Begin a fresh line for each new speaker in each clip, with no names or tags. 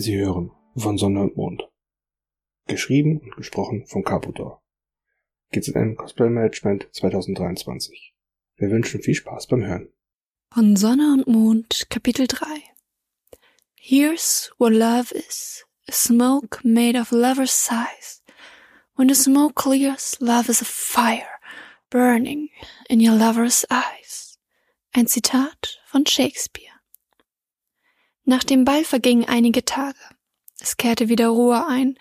Sie hören von Sonne und Mond. Geschrieben und gesprochen von Caputor. GZM Cosplay Management 2023. Wir wünschen viel Spaß beim Hören.
Von Sonne und Mond, Kapitel 3. Here's what love is. A smoke made of lover's sighs. When the smoke clears, love is a fire burning in your lover's eyes. Ein Zitat von Shakespeare. Nach dem Ball vergingen einige Tage. Es kehrte wieder Ruhe ein.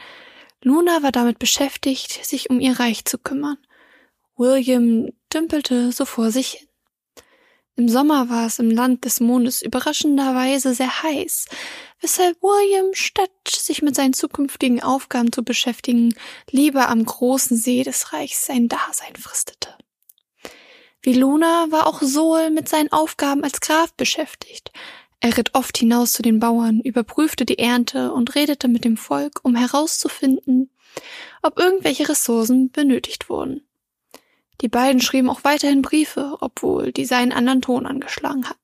Luna war damit beschäftigt, sich um ihr Reich zu kümmern. William dümpelte so vor sich hin. Im Sommer war es im Land des Mondes überraschenderweise sehr heiß, weshalb William, statt sich mit seinen zukünftigen Aufgaben zu beschäftigen, lieber am großen See des Reichs sein Dasein fristete. Wie Luna war auch Sol mit seinen Aufgaben als Graf beschäftigt. Er ritt oft hinaus zu den Bauern, überprüfte die Ernte und redete mit dem Volk, um herauszufinden, ob irgendwelche Ressourcen benötigt wurden. Die beiden schrieben auch weiterhin Briefe, obwohl diese einen anderen Ton angeschlagen hatten.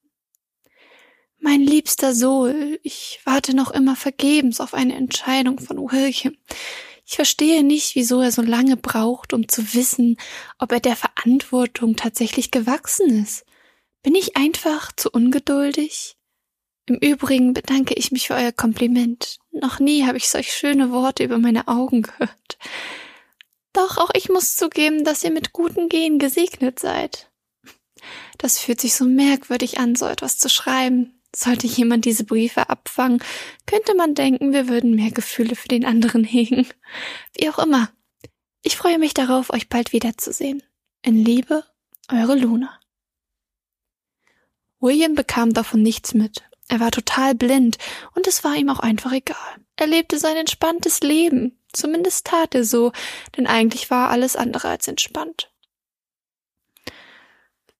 Mein liebster Sol, ich warte noch immer vergebens auf eine Entscheidung von William. Ich verstehe nicht, wieso er so lange braucht, um zu wissen, ob er der Verantwortung tatsächlich gewachsen ist. Bin ich einfach zu ungeduldig? Im Übrigen bedanke ich mich für euer Kompliment. Noch nie habe ich solch schöne Worte über meine Augen gehört. Doch auch ich muss zugeben, dass ihr mit guten Gehen gesegnet seid. Das fühlt sich so merkwürdig an, so etwas zu schreiben. Sollte jemand diese Briefe abfangen, könnte man denken, wir würden mehr Gefühle für den anderen hegen. Wie auch immer. Ich freue mich darauf, euch bald wiederzusehen. In Liebe, eure Luna. William bekam davon nichts mit er war total blind und es war ihm auch einfach egal. Er lebte sein entspanntes Leben. Zumindest tat er so, denn eigentlich war alles andere als entspannt.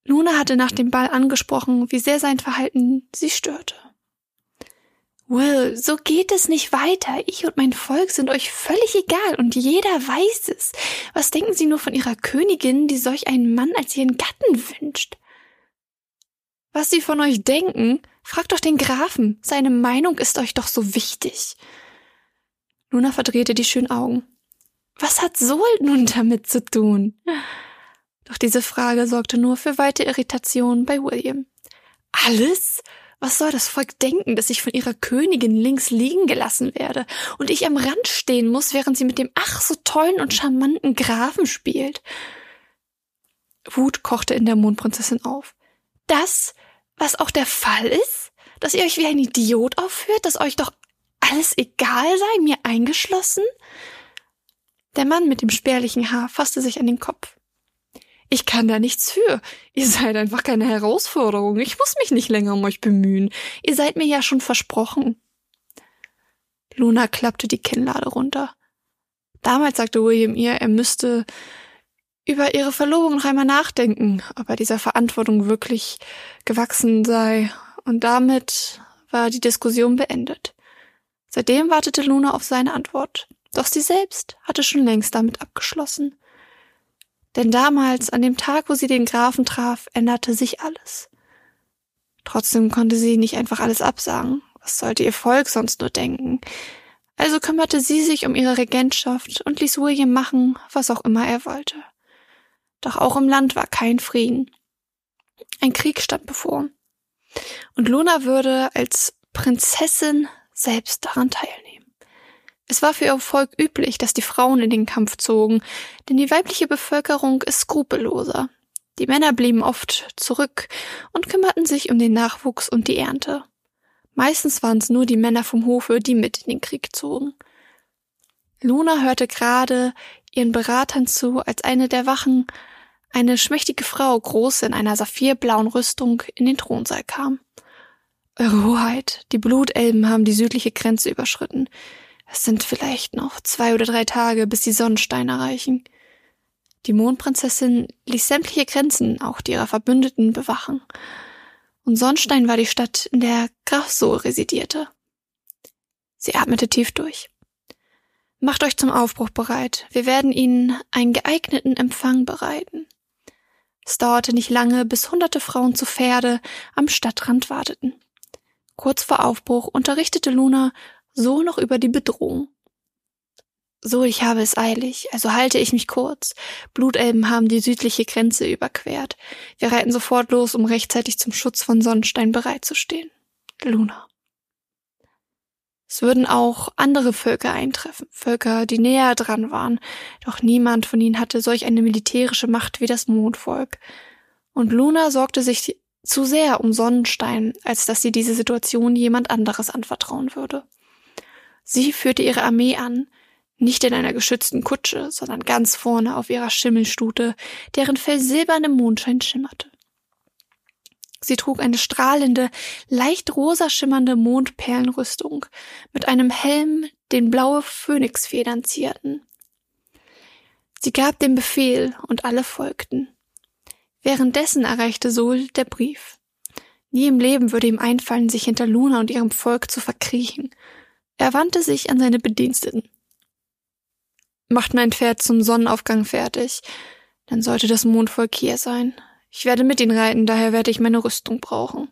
Luna hatte nach dem Ball angesprochen, wie sehr sein Verhalten sie störte. Will, so geht es nicht weiter. Ich und mein Volk sind euch völlig egal und jeder weiß es. Was denken Sie nur von Ihrer Königin, die solch einen Mann als ihren Gatten wünscht? Was Sie von euch denken? Fragt doch den Grafen. Seine Meinung ist euch doch so wichtig. Luna verdrehte die schönen Augen. Was hat Sol nun damit zu tun? Doch diese Frage sorgte nur für weite Irritation bei William. Alles? Was soll das Volk denken, dass ich von ihrer Königin links liegen gelassen werde und ich am Rand stehen muss, während sie mit dem ach so tollen und charmanten Grafen spielt? Wut kochte in der Mondprinzessin auf. Das was auch der Fall ist? Dass ihr euch wie ein Idiot aufführt, dass euch doch alles egal sei, mir eingeschlossen? Der Mann mit dem spärlichen Haar fasste sich an den Kopf. Ich kann da nichts für. Ihr seid einfach keine Herausforderung. Ich muss mich nicht länger um euch bemühen. Ihr seid mir ja schon versprochen. Luna klappte die Kinnlade runter. Damals sagte William ihr, er müsste über ihre Verlobung noch einmal nachdenken, ob er dieser Verantwortung wirklich gewachsen sei. Und damit war die Diskussion beendet. Seitdem wartete Luna auf seine Antwort. Doch sie selbst hatte schon längst damit abgeschlossen. Denn damals, an dem Tag, wo sie den Grafen traf, änderte sich alles. Trotzdem konnte sie nicht einfach alles absagen. Was sollte ihr Volk sonst nur denken? Also kümmerte sie sich um ihre Regentschaft und ließ William machen, was auch immer er wollte. Doch auch im Land war kein Frieden. Ein Krieg stand bevor. Und Luna würde als Prinzessin selbst daran teilnehmen. Es war für ihr Volk üblich, dass die Frauen in den Kampf zogen, denn die weibliche Bevölkerung ist skrupelloser. Die Männer blieben oft zurück und kümmerten sich um den Nachwuchs und die Ernte. Meistens waren es nur die Männer vom Hofe, die mit in den Krieg zogen. Luna hörte gerade ihren Beratern zu, als eine der Wachen eine schmächtige Frau, groß in einer saphirblauen Rüstung, in den Thronsaal kam. Eure Hoheit, die Blutelben haben die südliche Grenze überschritten. Es sind vielleicht noch zwei oder drei Tage, bis die Sonnensteine erreichen. Die Mondprinzessin ließ sämtliche Grenzen, auch die ihrer Verbündeten, bewachen. Und Sonnstein war die Stadt, in der Graf Sol residierte. Sie atmete tief durch. Macht euch zum Aufbruch bereit. Wir werden Ihnen einen geeigneten Empfang bereiten. Es dauerte nicht lange, bis hunderte Frauen zu Pferde am Stadtrand warteten. Kurz vor Aufbruch unterrichtete Luna so noch über die Bedrohung. So, ich habe es eilig, also halte ich mich kurz. Blutelben haben die südliche Grenze überquert. Wir reiten sofort los, um rechtzeitig zum Schutz von Sonnenstein bereitzustehen. Luna. Es würden auch andere Völker eintreffen, Völker, die näher dran waren, doch niemand von ihnen hatte solch eine militärische Macht wie das Mondvolk. Und Luna sorgte sich zu sehr um Sonnenstein, als dass sie diese Situation jemand anderes anvertrauen würde. Sie führte ihre Armee an, nicht in einer geschützten Kutsche, sondern ganz vorne auf ihrer Schimmelstute, deren Fell silbern im Mondschein schimmerte. Sie trug eine strahlende, leicht rosa schimmernde Mondperlenrüstung mit einem Helm, den blaue Phönixfedern zierten. Sie gab den Befehl und alle folgten. Währenddessen erreichte Sol der Brief. Nie im Leben würde ihm einfallen, sich hinter Luna und ihrem Volk zu verkriechen. Er wandte sich an seine Bediensteten macht mein Pferd zum Sonnenaufgang fertig. Dann sollte das Mondvolk hier sein. Ich werde mit ihnen reiten, daher werde ich meine Rüstung brauchen.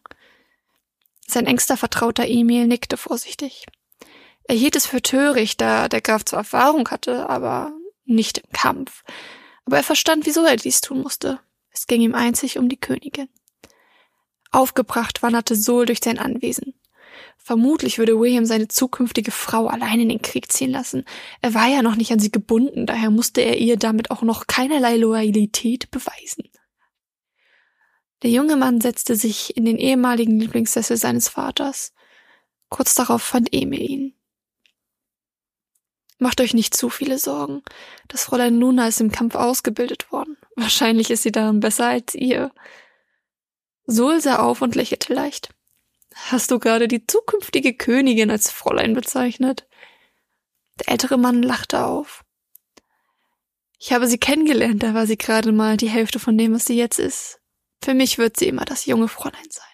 Sein engster Vertrauter Emil nickte vorsichtig. Er hielt es für töricht, da der Graf zwar Erfahrung hatte, aber nicht im Kampf. Aber er verstand, wieso er dies tun musste. Es ging ihm einzig um die Königin. Aufgebracht wanderte Sol durch sein Anwesen. Vermutlich würde William seine zukünftige Frau allein in den Krieg ziehen lassen. Er war ja noch nicht an sie gebunden, daher musste er ihr damit auch noch keinerlei Loyalität beweisen. Der junge Mann setzte sich in den ehemaligen Lieblingssessel seines Vaters. Kurz darauf fand Emil ihn. Macht euch nicht zu viele Sorgen. Das Fräulein Luna ist im Kampf ausgebildet worden. Wahrscheinlich ist sie darin besser als ihr. Sol sah auf und lächelte leicht. Hast du gerade die zukünftige Königin als Fräulein bezeichnet? Der ältere Mann lachte auf. Ich habe sie kennengelernt, da war sie gerade mal die Hälfte von dem, was sie jetzt ist. Für mich wird sie immer das junge Fräulein sein.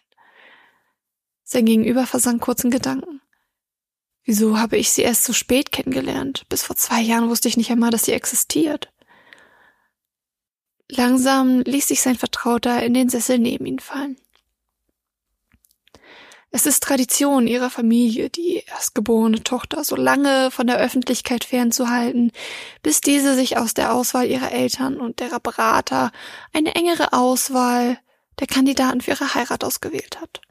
Sein Gegenüber versank kurz in Gedanken. Wieso habe ich sie erst so spät kennengelernt? Bis vor zwei Jahren wusste ich nicht einmal, dass sie existiert. Langsam ließ sich sein Vertrauter in den Sessel neben ihn fallen. Es ist Tradition ihrer Familie, die erstgeborene Tochter so lange von der Öffentlichkeit fernzuhalten, bis diese sich aus der Auswahl ihrer Eltern und derer Berater eine engere Auswahl der Kandidaten für ihre Heirat ausgewählt hat.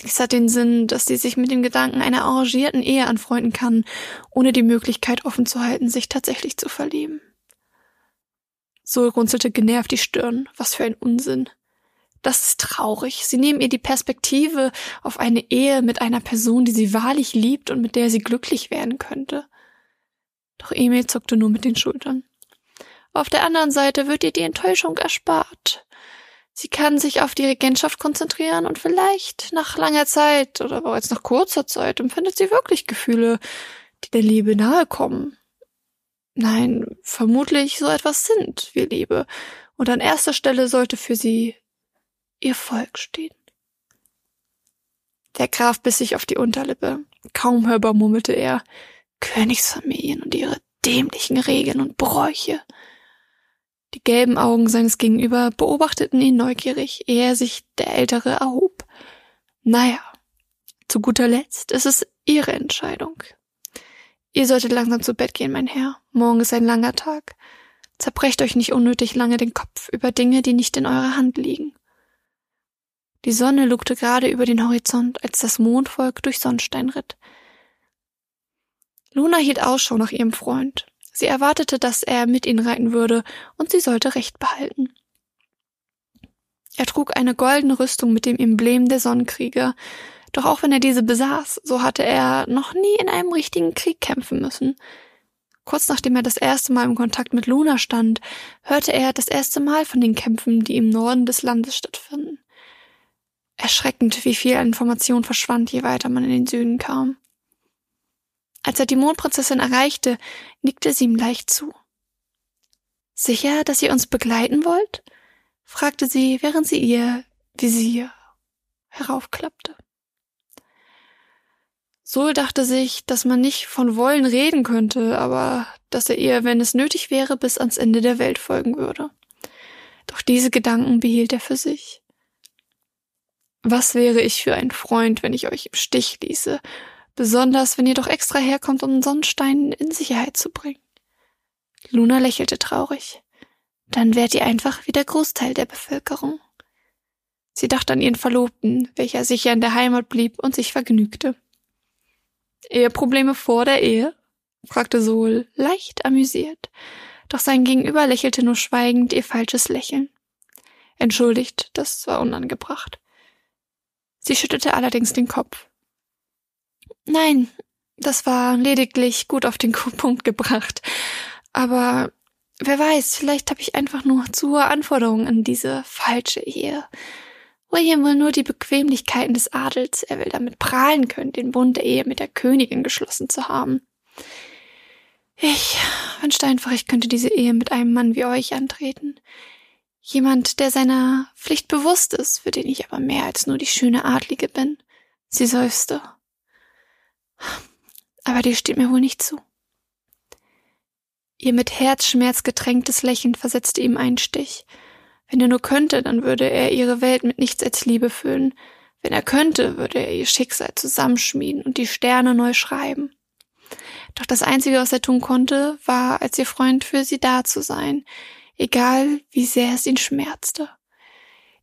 Dies hat den Sinn, dass sie sich mit dem Gedanken einer arrangierten Ehe anfreunden kann, ohne die Möglichkeit offen zu halten, sich tatsächlich zu verlieben. So runzelte genervt die Stirn. Was für ein Unsinn. Das ist traurig. Sie nehmen ihr die Perspektive auf eine Ehe mit einer Person, die sie wahrlich liebt und mit der sie glücklich werden könnte. Doch Emil zuckte nur mit den Schultern. Auf der anderen Seite wird ihr die Enttäuschung erspart. Sie kann sich auf die Regentschaft konzentrieren und vielleicht nach langer Zeit oder bereits nach kurzer Zeit empfindet sie wirklich Gefühle, die der Liebe nahe kommen. Nein, vermutlich so etwas sind wir Liebe. Und an erster Stelle sollte für sie ihr Volk stehen. Der Graf biss sich auf die Unterlippe. Kaum hörbar murmelte er Königsfamilien und ihre dämlichen Regeln und Bräuche. Die gelben Augen seines Gegenüber beobachteten ihn neugierig, ehe er sich der Ältere erhob. Naja, zu guter Letzt ist es Ihre Entscheidung. Ihr solltet langsam zu Bett gehen, mein Herr. Morgen ist ein langer Tag. Zerbrecht euch nicht unnötig lange den Kopf über Dinge, die nicht in eurer Hand liegen. Die Sonne lugte gerade über den Horizont, als das Mondvolk durch Sonnenstein ritt. Luna hielt Ausschau nach ihrem Freund. Sie erwartete, dass er mit ihnen reiten würde, und sie sollte Recht behalten. Er trug eine goldene Rüstung mit dem Emblem der Sonnenkrieger, doch auch wenn er diese besaß, so hatte er noch nie in einem richtigen Krieg kämpfen müssen. Kurz nachdem er das erste Mal im Kontakt mit Luna stand, hörte er das erste Mal von den Kämpfen, die im Norden des Landes stattfinden. Erschreckend, wie viel Information verschwand, je weiter man in den Süden kam. Als er die Mondprinzessin erreichte, nickte sie ihm leicht zu. Sicher, dass ihr uns begleiten wollt? fragte sie, während sie ihr Visier heraufklappte. Sol dachte sich, dass man nicht von wollen reden könnte, aber dass er ihr, wenn es nötig wäre, bis ans Ende der Welt folgen würde. Doch diese Gedanken behielt er für sich. Was wäre ich für ein Freund, wenn ich euch im Stich ließe, Besonders, wenn ihr doch extra herkommt, um Sonnenstein in Sicherheit zu bringen. Luna lächelte traurig. Dann wärt ihr einfach wie der Großteil der Bevölkerung. Sie dachte an ihren Verlobten, welcher sicher in der Heimat blieb und sich vergnügte. Eheprobleme vor der Ehe? fragte Sol, leicht amüsiert. Doch sein Gegenüber lächelte nur schweigend ihr falsches Lächeln. Entschuldigt, das war unangebracht. Sie schüttelte allerdings den Kopf. Nein, das war lediglich gut auf den Punkt gebracht. Aber wer weiß, vielleicht habe ich einfach nur zu hohe Anforderungen an diese falsche Ehe. William will nur die Bequemlichkeiten des Adels. Er will damit prahlen können, den Bund der Ehe mit der Königin geschlossen zu haben. Ich wünschte einfach, ich könnte diese Ehe mit einem Mann wie euch antreten. Jemand, der seiner Pflicht bewusst ist, für den ich aber mehr als nur die schöne Adlige bin. Sie seufzte. Aber dir steht mir wohl nicht zu. Ihr mit Herzschmerz getränktes Lächeln versetzte ihm einen Stich. Wenn er nur könnte, dann würde er ihre Welt mit nichts als Liebe füllen. Wenn er könnte, würde er ihr Schicksal zusammenschmieden und die Sterne neu schreiben. Doch das Einzige, was er tun konnte, war, als ihr Freund für sie da zu sein, egal wie sehr es ihn schmerzte.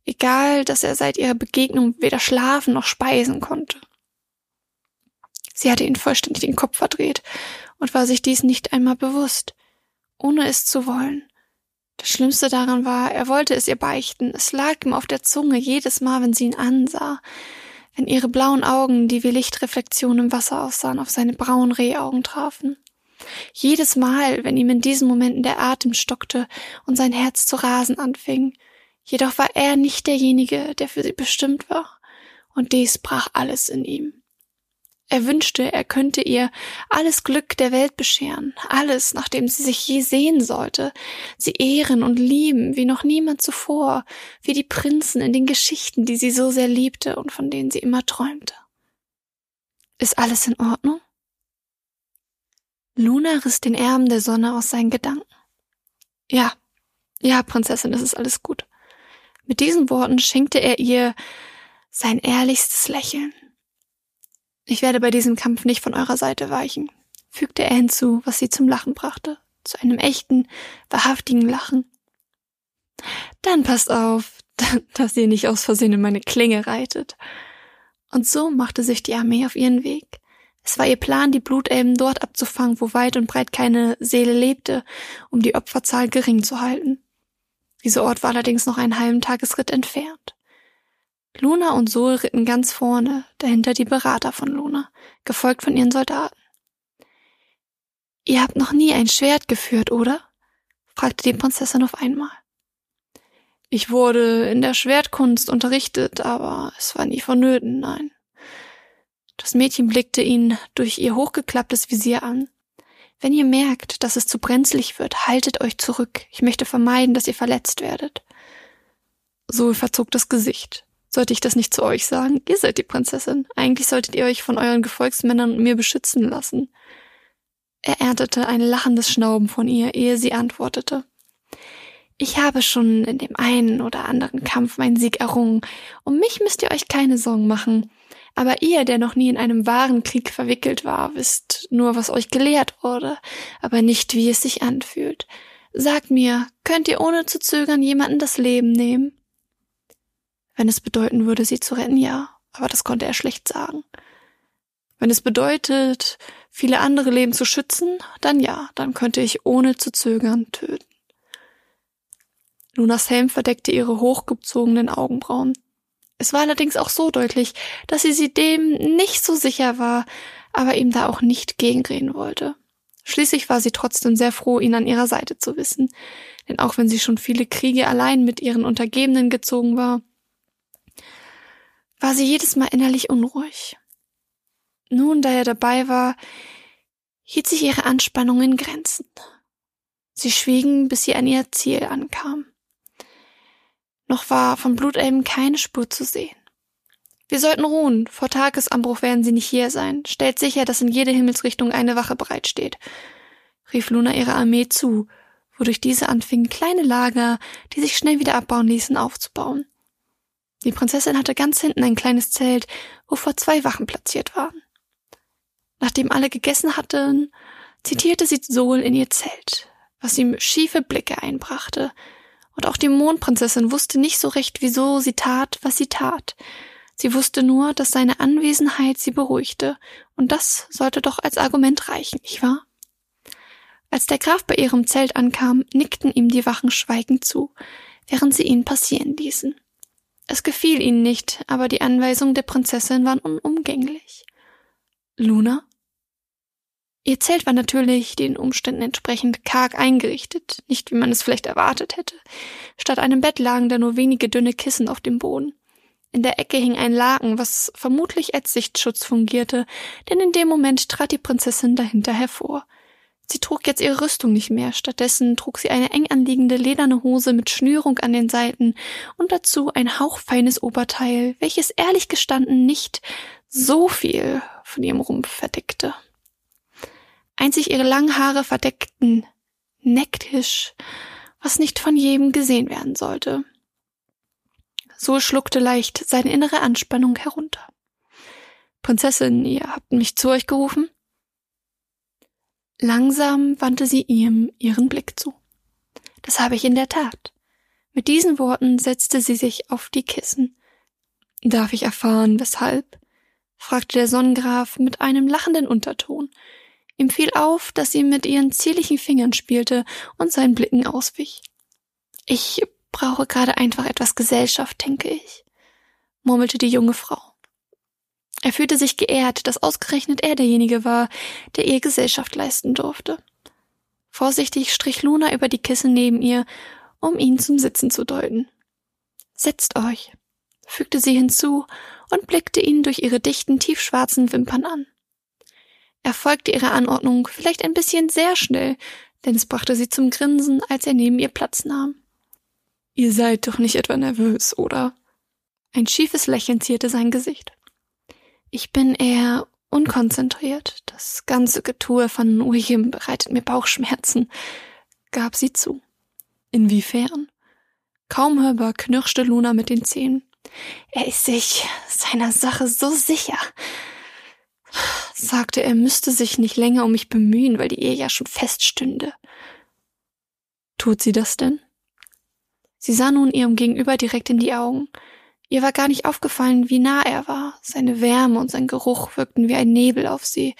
Egal, dass er seit ihrer Begegnung weder schlafen noch speisen konnte. Sie hatte ihn vollständig den Kopf verdreht und war sich dies nicht einmal bewusst, ohne es zu wollen. Das Schlimmste daran war, er wollte es ihr beichten, es lag ihm auf der Zunge jedes Mal, wenn sie ihn ansah, wenn ihre blauen Augen, die wie Lichtreflexionen im Wasser aussahen, auf seine braunen Rehaugen trafen. Jedes Mal, wenn ihm in diesen Momenten der Atem stockte und sein Herz zu rasen anfing. Jedoch war er nicht derjenige, der für sie bestimmt war. Und dies brach alles in ihm. Er wünschte, er könnte ihr alles Glück der Welt bescheren, alles, nach dem sie sich je sehen sollte, sie ehren und lieben, wie noch niemand zuvor, wie die Prinzen in den Geschichten, die sie so sehr liebte und von denen sie immer träumte. Ist alles in Ordnung? Luna riss den Erben der Sonne aus seinen Gedanken. Ja, ja, Prinzessin, es ist alles gut. Mit diesen Worten schenkte er ihr sein ehrlichstes Lächeln. Ich werde bei diesem Kampf nicht von eurer Seite weichen, fügte er hinzu, was sie zum Lachen brachte, zu einem echten, wahrhaftigen Lachen. Dann passt auf, dass ihr nicht aus Versehen in meine Klinge reitet. Und so machte sich die Armee auf ihren Weg. Es war ihr Plan, die Blutelben dort abzufangen, wo weit und breit keine Seele lebte, um die Opferzahl gering zu halten. Dieser Ort war allerdings noch einen halben Tagesritt entfernt. Luna und Sol ritten ganz vorne, dahinter die Berater von Luna, gefolgt von ihren Soldaten. Ihr habt noch nie ein Schwert geführt, oder? fragte die Prinzessin auf einmal. Ich wurde in der Schwertkunst unterrichtet, aber es war nie vonnöten, nein. Das Mädchen blickte ihn durch ihr hochgeklapptes Visier an. Wenn ihr merkt, dass es zu brenzlig wird, haltet euch zurück. Ich möchte vermeiden, dass ihr verletzt werdet. Sol verzog das Gesicht. Sollte ich das nicht zu euch sagen? Ihr seid die Prinzessin. Eigentlich solltet ihr euch von euren Gefolgsmännern und mir beschützen lassen. Er erntete ein lachendes Schnauben von ihr, ehe sie antwortete. Ich habe schon in dem einen oder anderen Kampf meinen Sieg errungen. Um mich müsst ihr euch keine Sorgen machen. Aber ihr, der noch nie in einem wahren Krieg verwickelt war, wisst nur, was euch gelehrt wurde, aber nicht, wie es sich anfühlt. Sagt mir, könnt ihr ohne zu zögern jemanden das Leben nehmen? Wenn es bedeuten würde, sie zu retten, ja, aber das konnte er schlecht sagen. Wenn es bedeutet, viele andere Leben zu schützen, dann ja, dann könnte ich ohne zu zögern töten. Lunas Helm verdeckte ihre hochgezogenen Augenbrauen. Es war allerdings auch so deutlich, dass sie sie dem nicht so sicher war, aber ihm da auch nicht gegenreden wollte. Schließlich war sie trotzdem sehr froh, ihn an ihrer Seite zu wissen, denn auch wenn sie schon viele Kriege allein mit ihren Untergebenen gezogen war, war sie jedes Mal innerlich unruhig. Nun, da er dabei war, hielt sich ihre Anspannung in Grenzen. Sie schwiegen, bis sie an ihr Ziel ankam. Noch war von Blutelben keine Spur zu sehen. Wir sollten ruhen. Vor Tagesanbruch werden sie nicht hier sein. Stellt sicher, dass in jede Himmelsrichtung eine Wache bereitsteht, rief Luna ihrer Armee zu, wodurch diese anfingen, kleine Lager, die sich schnell wieder abbauen ließen, aufzubauen. Die Prinzessin hatte ganz hinten ein kleines Zelt, wovor zwei Wachen platziert waren. Nachdem alle gegessen hatten, zitierte sie Sol in ihr Zelt, was ihm schiefe Blicke einbrachte. Und auch die Mondprinzessin wusste nicht so recht, wieso sie tat, was sie tat. Sie wusste nur, dass seine Anwesenheit sie beruhigte, und das sollte doch als Argument reichen, nicht wahr? Als der Graf bei ihrem Zelt ankam, nickten ihm die Wachen schweigend zu, während sie ihn passieren ließen. Es gefiel ihnen nicht, aber die Anweisungen der Prinzessin waren unumgänglich. Luna? Ihr Zelt war natürlich den Umständen entsprechend karg eingerichtet, nicht wie man es vielleicht erwartet hätte. Statt einem Bett lagen da nur wenige dünne Kissen auf dem Boden. In der Ecke hing ein Laken, was vermutlich als Sichtschutz fungierte, denn in dem Moment trat die Prinzessin dahinter hervor. Sie trug jetzt ihre Rüstung nicht mehr, stattdessen trug sie eine eng anliegende lederne Hose mit Schnürung an den Seiten und dazu ein hauchfeines Oberteil, welches ehrlich gestanden nicht so viel von ihrem Rumpf verdeckte. Einzig ihre langen Haare verdeckten Necktisch, was nicht von jedem gesehen werden sollte. So schluckte leicht seine innere Anspannung herunter. Prinzessin, ihr habt mich zu euch gerufen? Langsam wandte sie ihm ihren Blick zu. Das habe ich in der Tat. Mit diesen Worten setzte sie sich auf die Kissen. Darf ich erfahren, weshalb? fragte der Sonnengraf mit einem lachenden Unterton. Ihm fiel auf, dass sie mit ihren zierlichen Fingern spielte und seinen Blicken auswich. Ich brauche gerade einfach etwas Gesellschaft, denke ich, murmelte die junge Frau. Er fühlte sich geehrt, dass ausgerechnet er derjenige war, der ihr Gesellschaft leisten durfte. Vorsichtig strich Luna über die Kissen neben ihr, um ihn zum Sitzen zu deuten. Setzt euch, fügte sie hinzu und blickte ihn durch ihre dichten, tiefschwarzen Wimpern an. Er folgte ihrer Anordnung vielleicht ein bisschen sehr schnell, denn es brachte sie zum Grinsen, als er neben ihr Platz nahm. Ihr seid doch nicht etwa nervös, oder? Ein schiefes Lächeln zierte sein Gesicht. Ich bin eher unkonzentriert. Das ganze Getue von William bereitet mir Bauchschmerzen, gab sie zu. Inwiefern? Kaum hörbar knirschte Luna mit den Zähnen. Er ist sich seiner Sache so sicher. Sagte, er müsste sich nicht länger um mich bemühen, weil die Ehe ja schon feststünde. Tut sie das denn? Sie sah nun ihrem Gegenüber direkt in die Augen. Ihr war gar nicht aufgefallen, wie nah er war. Seine Wärme und sein Geruch wirkten wie ein Nebel auf sie.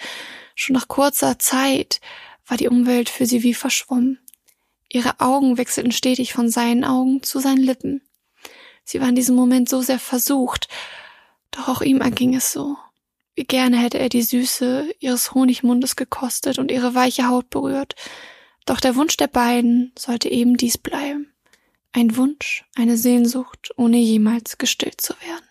Schon nach kurzer Zeit war die Umwelt für sie wie verschwommen. Ihre Augen wechselten stetig von seinen Augen zu seinen Lippen. Sie war in diesem Moment so sehr versucht, doch auch ihm erging es so. Wie gerne hätte er die Süße ihres Honigmundes gekostet und ihre weiche Haut berührt. Doch der Wunsch der beiden sollte eben dies bleiben. Ein Wunsch, eine Sehnsucht, ohne jemals gestillt zu werden.